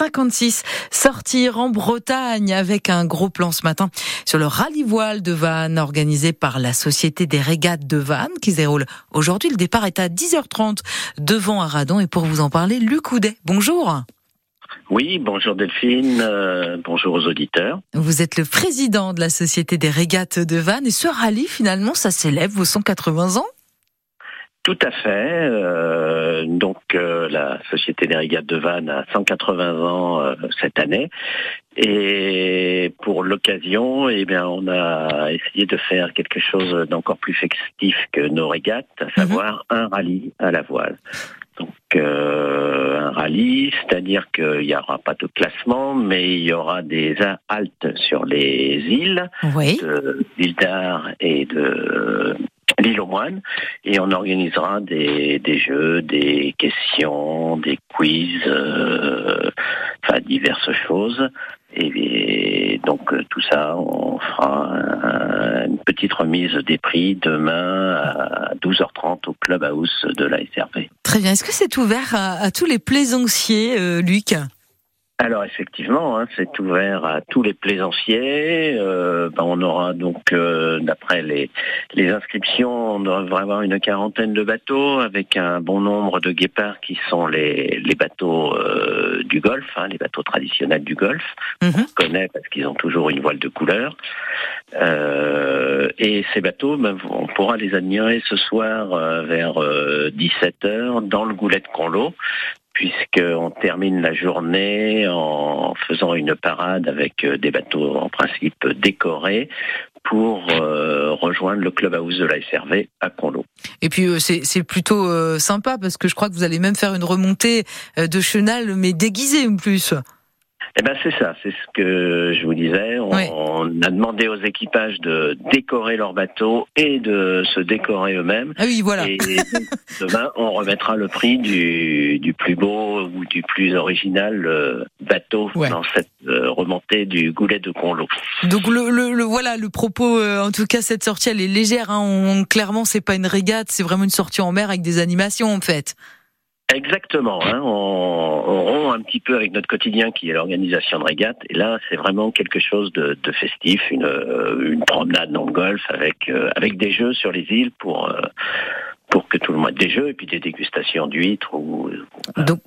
56. Sortir en Bretagne avec un gros plan ce matin sur le rallye voile de Vannes organisé par la Société des régates de Vannes qui se déroule aujourd'hui. Le départ est à 10h30 devant Aradon et pour vous en parler, Luc Houdet. Bonjour. Oui, bonjour Delphine, euh, bonjour aux auditeurs. Vous êtes le président de la Société des régates de Vannes et ce rallye finalement ça s'élève vos 180 ans tout à fait. Euh, donc euh, la Société des régates de Vannes a 180 ans euh, cette année. Et pour l'occasion, eh bien, on a essayé de faire quelque chose d'encore plus festif que nos régates, à mhm. savoir un rallye à la voile. Donc un rallye, c'est-à-dire qu'il n'y aura pas de classement, mais il y aura des haltes sur les îles de l'île d'Ar et de l'île aux moines et on organisera des, des, jeux, des questions, des quiz, euh, enfin diverses choses. Et, donc euh, tout ça, on fera une petite remise des prix demain à 12h30 au Club House de la SRV. Très bien. Est-ce que c'est ouvert à, tous les plaisanciers, euh, Luc? Alors effectivement, hein, c'est ouvert à tous les plaisanciers. Euh, ben, on aura donc, euh, d'après les, les inscriptions, on devrait avoir une quarantaine de bateaux avec un bon nombre de guépards qui sont les, les bateaux euh, du Golfe, hein, les bateaux traditionnels du Golfe. Mhm. On connaît parce qu'ils ont toujours une voile de couleur. et ces bateaux, ben, on pourra les admirer ce soir vers 17h dans le goulet de Conlo puisqu'on termine la journée en faisant une parade avec euh, des bateaux en principe décorés pour euh, rejoindre le clubhouse de la SRV à Conlo. Et puis euh, c'est plutôt sympa parce que je crois que vous allez même faire une remontée de chenal mais déguisée en plus. Eh ben c'est ça, c'est ce que je vous disais. On, a demandé aux équipages de décorer leur bateau et de se décorer eux-mêmes. Ah oui, voilà. Et demain, on remettra le prix du, du plus beau ou du plus original euh, bateau dans cette euh, remontée du goulet de Conlo. Donc le, le, voilà le propos. Euh, en tout cas, cette sortie elle est légère. Hein. On, clairement, c'est pas une régate, c'est vraiment une sortie en mer avec des animations en fait. Exactement. Hein, on, un petit peu avec notre quotidien qui est l'organisation de régate. Et là, c'est vraiment quelque chose de, de festif, une, euh, une, promenade dans le golf avec, euh, avec des jeux sur les îles pour, euh, pour que tout le monde des jeux et puis des dégustations d'huîtres ou Donc,